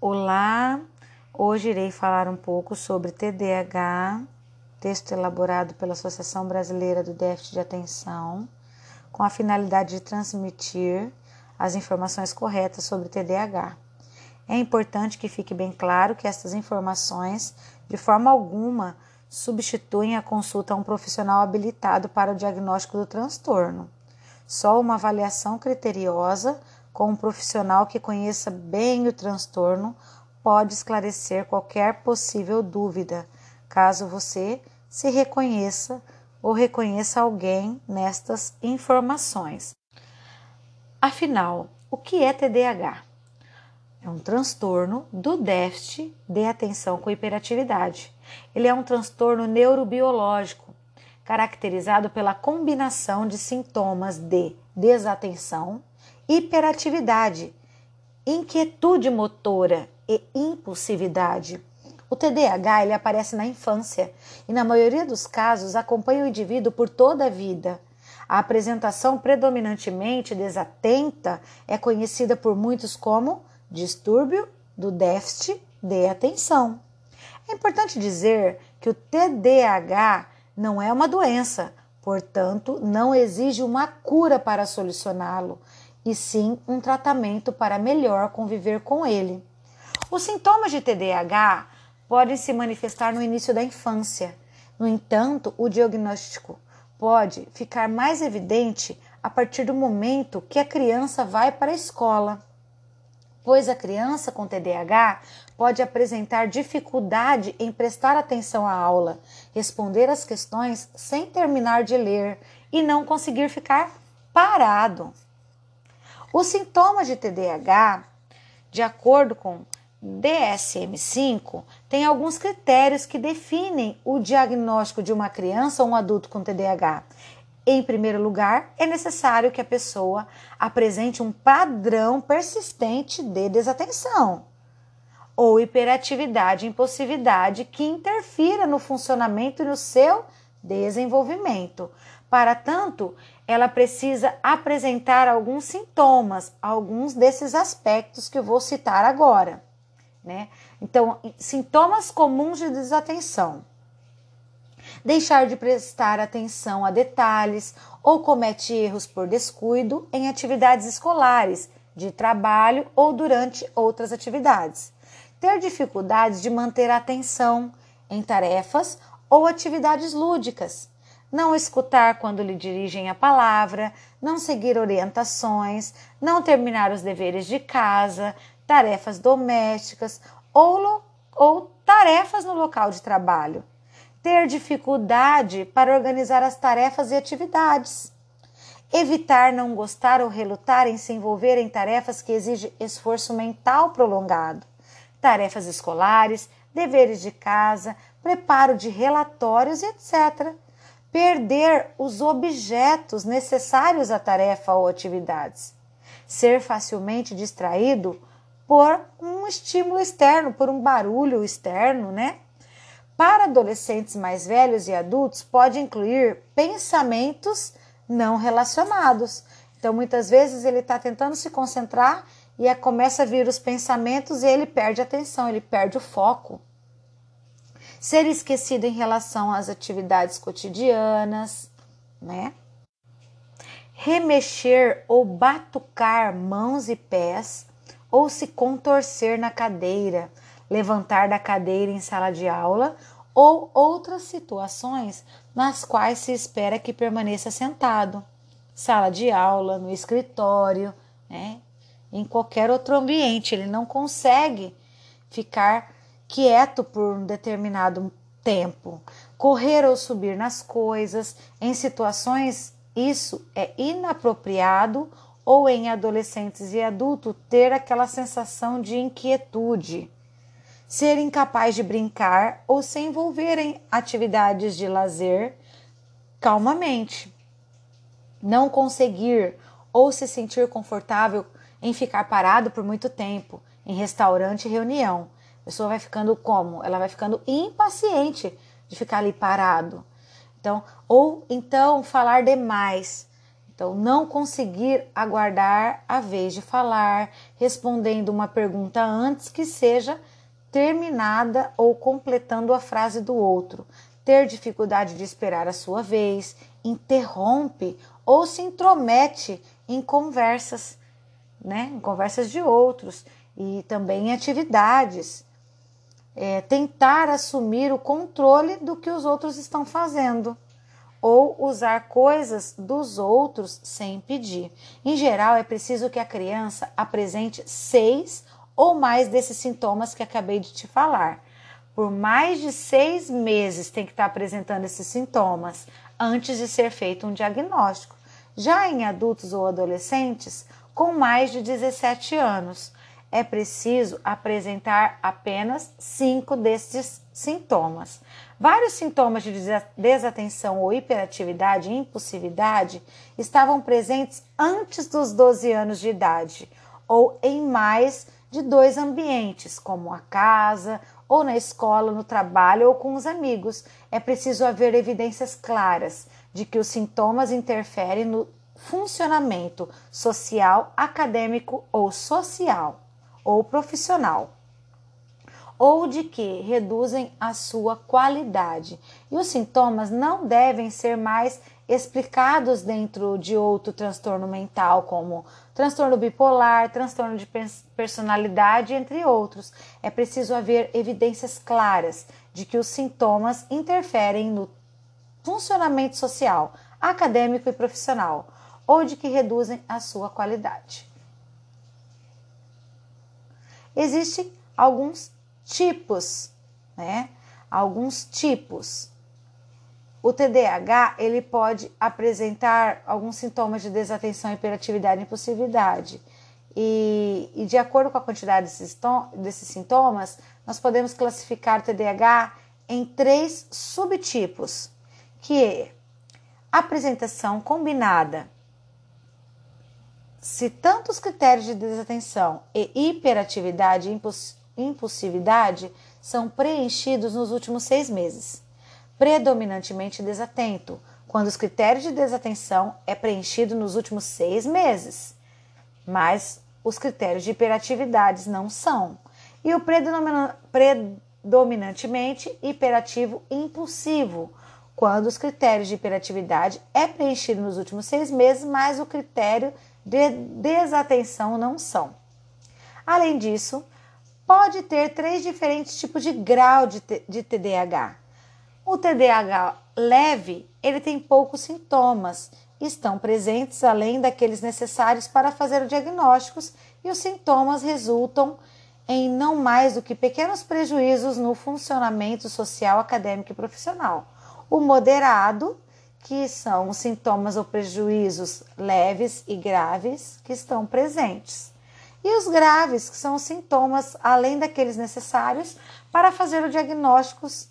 Olá, hoje irei falar um pouco sobre TDAH, texto elaborado pela Associação Brasileira do Déficit de Atenção, com a finalidade de transmitir as informações corretas sobre TDAH. É importante que fique bem claro que estas informações, de forma alguma, substituem a consulta a um profissional habilitado para o diagnóstico do transtorno. Só uma avaliação criteriosa com um profissional que conheça bem o transtorno pode esclarecer qualquer possível dúvida, caso você se reconheça ou reconheça alguém nestas informações. Afinal, o que é TDAH? É um transtorno do déficit de atenção com hiperatividade. Ele é um transtorno neurobiológico, caracterizado pela combinação de sintomas de desatenção, hiperatividade, inquietude motora e impulsividade. O TDAH ele aparece na infância e, na maioria dos casos, acompanha o indivíduo por toda a vida. A apresentação predominantemente desatenta é conhecida por muitos como distúrbio do déficit de atenção. É importante dizer que o TDAH não é uma doença, portanto, não exige uma cura para solucioná-lo, e sim um tratamento para melhor conviver com ele. Os sintomas de TDAH podem se manifestar no início da infância. No entanto, o diagnóstico pode ficar mais evidente a partir do momento que a criança vai para a escola, pois a criança com TDAH pode apresentar dificuldade em prestar atenção à aula, responder às questões sem terminar de ler e não conseguir ficar parado. Os sintomas de TDAH, de acordo com DSM-5 tem alguns critérios que definem o diagnóstico de uma criança ou um adulto com TDAH. Em primeiro lugar, é necessário que a pessoa apresente um padrão persistente de desatenção ou hiperatividade impulsividade que interfira no funcionamento e no seu desenvolvimento. Para tanto, ela precisa apresentar alguns sintomas, alguns desses aspectos que eu vou citar agora né? Então, sintomas comuns de desatenção. Deixar de prestar atenção a detalhes ou comete erros por descuido em atividades escolares, de trabalho ou durante outras atividades. Ter dificuldades de manter a atenção em tarefas ou atividades lúdicas. Não escutar quando lhe dirigem a palavra, não seguir orientações, não terminar os deveres de casa, tarefas domésticas ou, ou tarefas no local de trabalho. Ter dificuldade para organizar as tarefas e atividades. Evitar não gostar ou relutar em se envolver em tarefas que exigem esforço mental prolongado. Tarefas escolares, deveres de casa, preparo de relatórios, etc. Perder os objetos necessários à tarefa ou atividades. Ser facilmente distraído por um estímulo externo, por um barulho externo, né? Para adolescentes mais velhos e adultos, pode incluir pensamentos não relacionados. Então, muitas vezes ele está tentando se concentrar e começa a vir os pensamentos e ele perde a atenção, ele perde o foco. Ser esquecido em relação às atividades cotidianas, né? Remexer ou batucar mãos e pés ou se contorcer na cadeira, levantar da cadeira em sala de aula ou outras situações nas quais se espera que permaneça sentado, sala de aula, no escritório, né? em qualquer outro ambiente. Ele não consegue ficar quieto por um determinado tempo. Correr ou subir nas coisas, em situações isso é inapropriado ou em adolescentes e adultos ter aquela sensação de inquietude, ser incapaz de brincar ou se envolver em atividades de lazer calmamente, não conseguir ou se sentir confortável em ficar parado por muito tempo em restaurante e reunião. Pessoa vai ficando como? Ela vai ficando impaciente de ficar ali parado. Então, ou então falar demais, Então, não conseguir aguardar a vez de falar, respondendo uma pergunta antes que seja terminada ou completando a frase do outro, ter dificuldade de esperar a sua vez, interrompe ou se intromete em conversas, né? Em conversas de outros e também em atividades. É, tentar assumir o controle do que os outros estão fazendo ou usar coisas dos outros sem pedir. Em geral, é preciso que a criança apresente seis ou mais desses sintomas que acabei de te falar. Por mais de seis meses tem que estar apresentando esses sintomas antes de ser feito um diagnóstico. Já em adultos ou adolescentes com mais de 17 anos, é preciso apresentar apenas cinco desses sintomas. Vários sintomas de desatenção ou hiperatividade e impulsividade estavam presentes antes dos 12 anos de idade ou em mais de dois ambientes, como a casa, ou na escola, no trabalho ou com os amigos. É preciso haver evidências claras de que os sintomas interferem no funcionamento social, acadêmico ou social ou profissional ou de que reduzem a sua qualidade. E os sintomas não devem ser mais explicados dentro de outro transtorno mental, como transtorno bipolar, transtorno de personalidade, entre outros. É preciso haver evidências claras de que os sintomas interferem no funcionamento social, acadêmico e profissional, ou de que reduzem a sua qualidade. Existem alguns tipos, né? Alguns tipos. O TDAH ele pode apresentar alguns sintomas de desatenção, hiperatividade e impulsividade. E, e de acordo com a quantidade desses, desses sintomas, nós podemos classificar o TDAH em três subtipos, que é apresentação combinada. Se tanto os critérios de desatenção e hiperatividade e impulsividade são preenchidos nos últimos seis meses. Predominantemente desatento, quando os critérios de desatenção é preenchido nos últimos seis meses, mas os critérios de hiperatividade não são. E o predominantemente hiperativo impulsivo, quando os critérios de hiperatividade é preenchido nos últimos seis meses, mas o critério de desatenção não são. Além disso, pode ter três diferentes tipos de grau de, de TDAH. O TDAH leve, ele tem poucos sintomas, estão presentes além daqueles necessários para fazer o diagnósticos e os sintomas resultam em não mais do que pequenos prejuízos no funcionamento social, acadêmico e profissional. O moderado, que são os sintomas ou prejuízos leves e graves que estão presentes e os graves, que são os sintomas além daqueles necessários para fazer o diagnósticos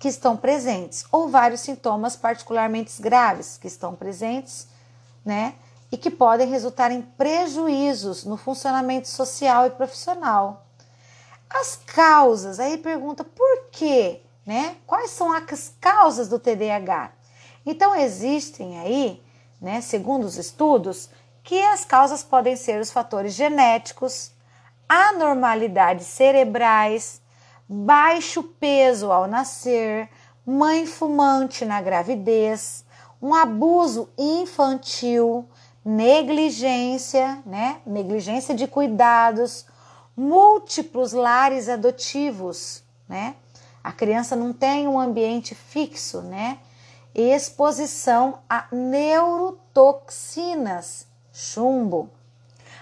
que estão presentes, ou vários sintomas particularmente graves que estão presentes, né? E que podem resultar em prejuízos no funcionamento social e profissional. As causas, aí pergunta por quê, né? Quais são as causas do TDAH? Então existem aí, né, segundo os estudos, que as causas podem ser os fatores genéticos, anormalidades cerebrais, baixo peso ao nascer, mãe fumante na gravidez, um abuso infantil, negligência, né? Negligência de cuidados, múltiplos lares adotivos, né? A criança não tem um ambiente fixo, né? Exposição a neurotoxinas chumbo.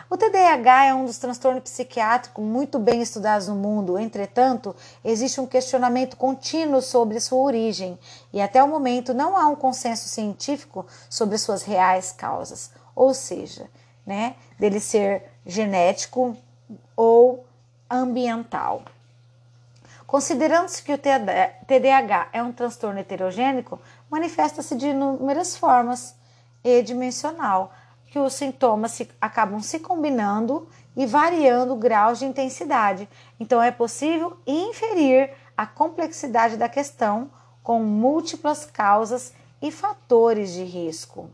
O TDAH é um dos transtornos psiquiátricos muito bem estudados no mundo, entretanto, existe um questionamento contínuo sobre sua origem e até o momento não há um consenso científico sobre suas reais causas, ou seja, né, dele ser genético ou ambiental. Considerando-se que o TDAH é um transtorno heterogênico, manifesta-se de inúmeras formas e dimensional que os sintomas se, acabam se combinando e variando graus de intensidade. Então, é possível inferir a complexidade da questão com múltiplas causas e fatores de risco.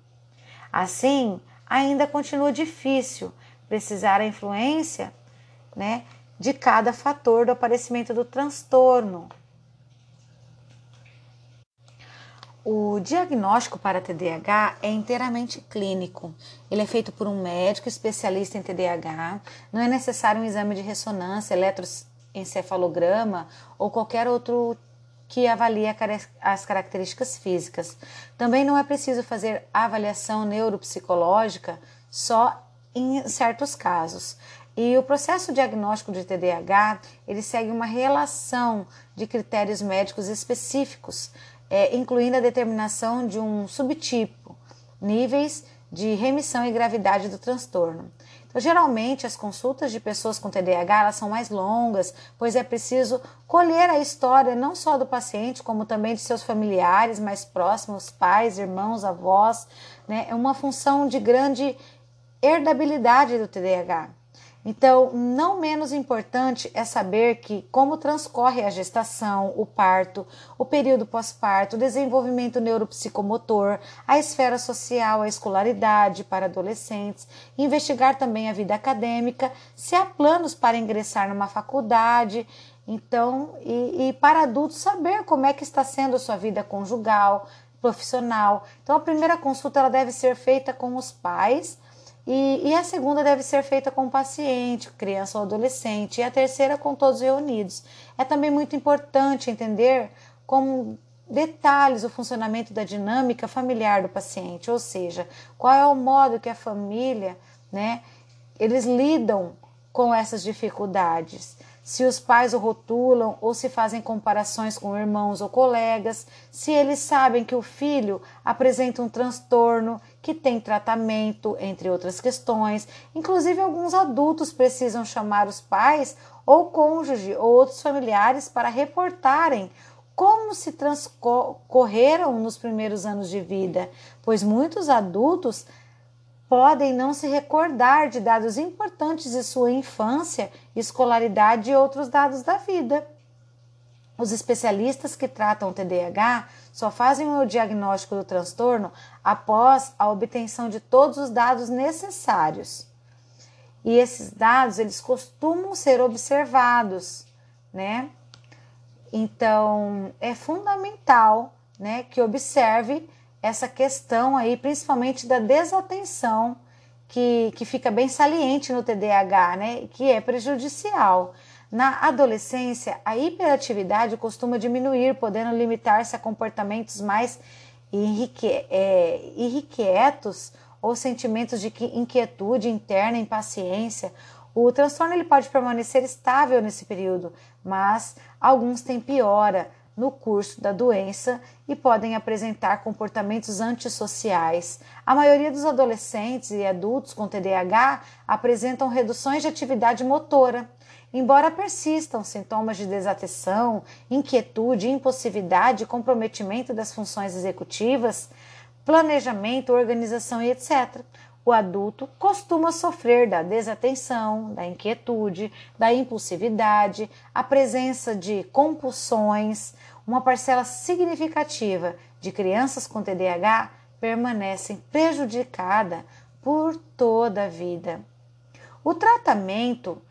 Assim, ainda continua difícil precisar a influência né, de cada fator do aparecimento do transtorno. O diagnóstico para TDAH é inteiramente clínico. Ele é feito por um médico especialista em TDAH. Não é necessário um exame de ressonância, eletroencefalograma ou qualquer outro que avalie as características físicas. Também não é preciso fazer avaliação neuropsicológica só em certos casos. E o processo diagnóstico de TDAH, ele segue uma relação de critérios médicos específicos é, incluindo a determinação de um subtipo, níveis de remissão e gravidade do transtorno. Então, geralmente, as consultas de pessoas com TDAH elas são mais longas, pois é preciso colher a história não só do paciente, como também de seus familiares mais próximos, pais, irmãos, avós. Né? É uma função de grande herdabilidade do TDAH. Então, não menos importante é saber que como transcorre a gestação, o parto, o período pós-parto, o desenvolvimento neuropsicomotor, a esfera social, a escolaridade para adolescentes, investigar também a vida acadêmica, se há planos para ingressar numa faculdade, então, e, e para adultos saber como é que está sendo a sua vida conjugal, profissional. Então, a primeira consulta ela deve ser feita com os pais e, e, a segunda deve ser feita com o paciente, criança ou adolescente, e a terceira com todos reunidos. É também muito importante entender como detalhes o funcionamento da dinâmica familiar do paciente, ou seja, qual é o modo que a família, né, eles lidam com essas dificuldades se os pais o rotulam ou se fazem comparações com irmãos ou colegas, se eles sabem que o filho apresenta um transtorno que tem tratamento, entre outras questões. Inclusive, alguns adultos precisam chamar os pais ou cônjuge ou outros familiares para reportarem como se transcorreram nos primeiros anos de vida, pois muitos adultos podem não se recordar de dados importantes de sua infância, escolaridade e outros dados da vida. Os especialistas que tratam o TDAH só fazem o diagnóstico do transtorno após a obtenção de todos os dados necessários. E esses dados, eles costumam ser observados, né? Então, é fundamental, né, que observe essa questão aí, principalmente da desatenção, que, que fica bem saliente no TDAH, né? Que é prejudicial. Na adolescência, a hiperatividade costuma diminuir, podendo limitar-se a comportamentos mais irrique, é, irrequietos ou sentimentos de inquietude interna, impaciência. O transtorno ele pode permanecer estável nesse período, mas alguns têm piora, no curso da doença e podem apresentar comportamentos antissociais. A maioria dos adolescentes e adultos com TDAH apresentam reduções de atividade motora. Embora persistam sintomas de desatenção, inquietude, impulsividade, comprometimento das funções executivas, planejamento, organização e etc., o adulto costuma sofrer da desatenção, da inquietude, da impulsividade, a presença de compulsões. Uma parcela significativa de crianças com TDAH permanecem prejudicada por toda a vida. O tratamento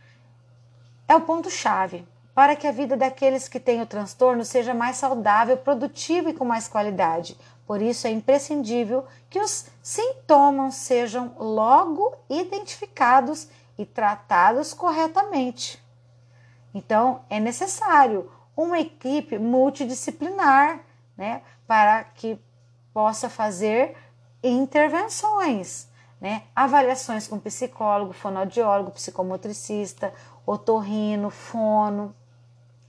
é o ponto-chave para que a vida daqueles que têm o transtorno seja mais saudável, produtiva e com mais qualidade, por isso é imprescindível que os sintomas sejam logo identificados e tratados corretamente. Então, é necessário uma equipe multidisciplinar né, para que possa fazer intervenções, né, avaliações com psicólogo, fonoaudiólogo, psicomotricista, otorrino, fono,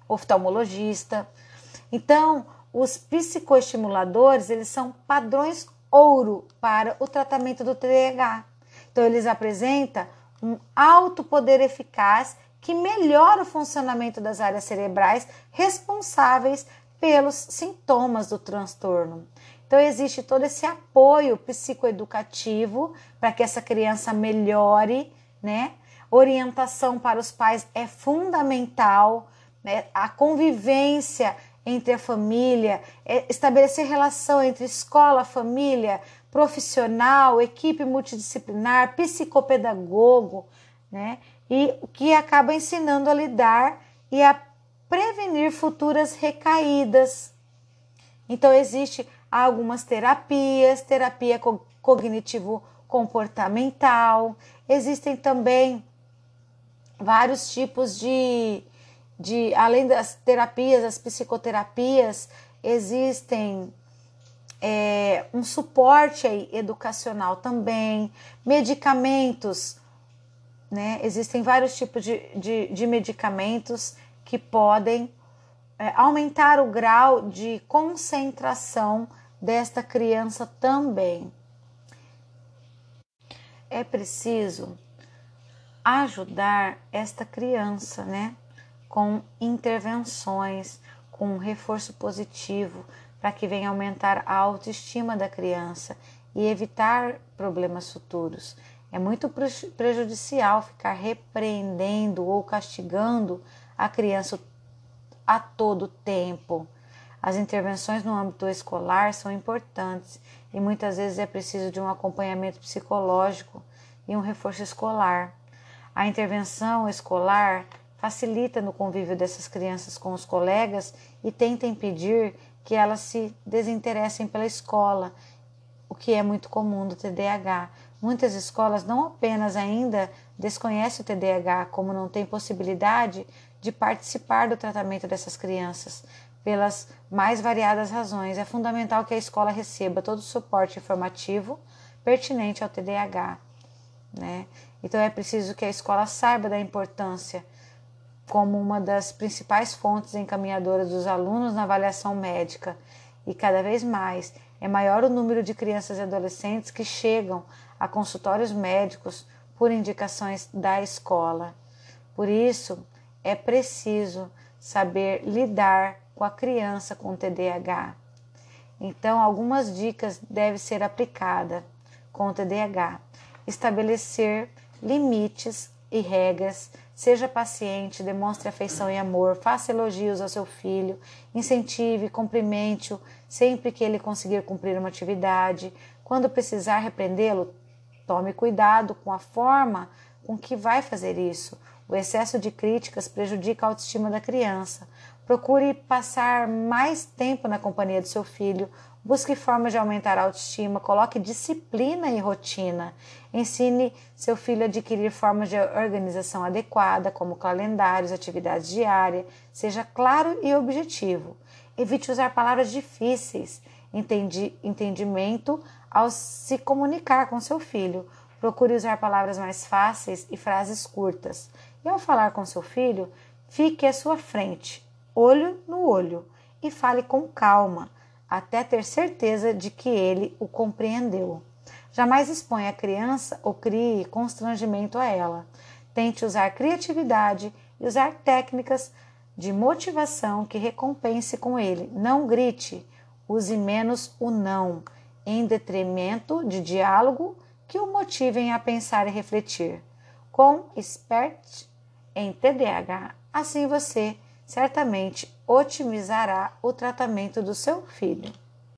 oftalmologista. Então, os psicoestimuladores, eles são padrões ouro para o tratamento do TDAH. Então, eles apresentam um alto poder eficaz que melhora o funcionamento das áreas cerebrais responsáveis pelos sintomas do transtorno. Então, existe todo esse apoio psicoeducativo para que essa criança melhore, né? Orientação para os pais é fundamental, né? A convivência entre a família, é estabelecer relação entre escola, família, profissional, equipe multidisciplinar, psicopedagogo, né? E o que acaba ensinando a lidar e a prevenir futuras recaídas. Então existe algumas terapias, terapia cognitivo comportamental, existem também vários tipos de, de além das terapias, as psicoterapias, existem é, um suporte aí, educacional também, medicamentos, né? Existem vários tipos de, de, de medicamentos que podem é, aumentar o grau de concentração desta criança também. É preciso ajudar esta criança, né? Com intervenções, com um reforço positivo, para que venha aumentar a autoestima da criança e evitar problemas futuros. É muito prejudicial ficar repreendendo ou castigando a criança a todo tempo. As intervenções no âmbito escolar são importantes e muitas vezes é preciso de um acompanhamento psicológico e um reforço escolar. A intervenção escolar facilita no convívio dessas crianças com os colegas e tenta impedir que elas se desinteressem pela escola, o que é muito comum do TDAH. Muitas escolas não apenas ainda desconhecem o TDAH, como não têm possibilidade de participar do tratamento dessas crianças, pelas mais variadas razões. É fundamental que a escola receba todo o suporte informativo pertinente ao TDAH. Né? Então é preciso que a escola saiba da importância como uma das principais fontes encaminhadoras dos alunos na avaliação médica e cada vez mais é maior o número de crianças e adolescentes que chegam a consultórios médicos por indicações da escola. Por isso, é preciso saber lidar com a criança com TDAH. Então, algumas dicas devem ser aplicadas com o TDAH. Estabelecer limites e regras Seja paciente, demonstre afeição e amor, faça elogios ao seu filho, incentive, cumprimente-o sempre que ele conseguir cumprir uma atividade. Quando precisar repreendê-lo, tome cuidado com a forma com que vai fazer isso. O excesso de críticas prejudica a autoestima da criança. Procure passar mais tempo na companhia do seu filho, Busque formas de aumentar a autoestima, coloque disciplina e rotina. Ensine seu filho a adquirir formas de organização adequada, como calendários, atividades diárias. Seja claro e objetivo. Evite usar palavras difíceis. Entendi, entendimento ao se comunicar com seu filho. Procure usar palavras mais fáceis e frases curtas. E ao falar com seu filho, fique à sua frente, olho no olho, e fale com calma até ter certeza de que ele o compreendeu. Jamais exponha a criança ou crie constrangimento a ela. Tente usar criatividade e usar técnicas de motivação que recompense com ele. Não grite, use menos o não, em detrimento de diálogo que o motivem a pensar e refletir. Com expert em TDAH, assim você certamente otimizará o tratamento do seu filho.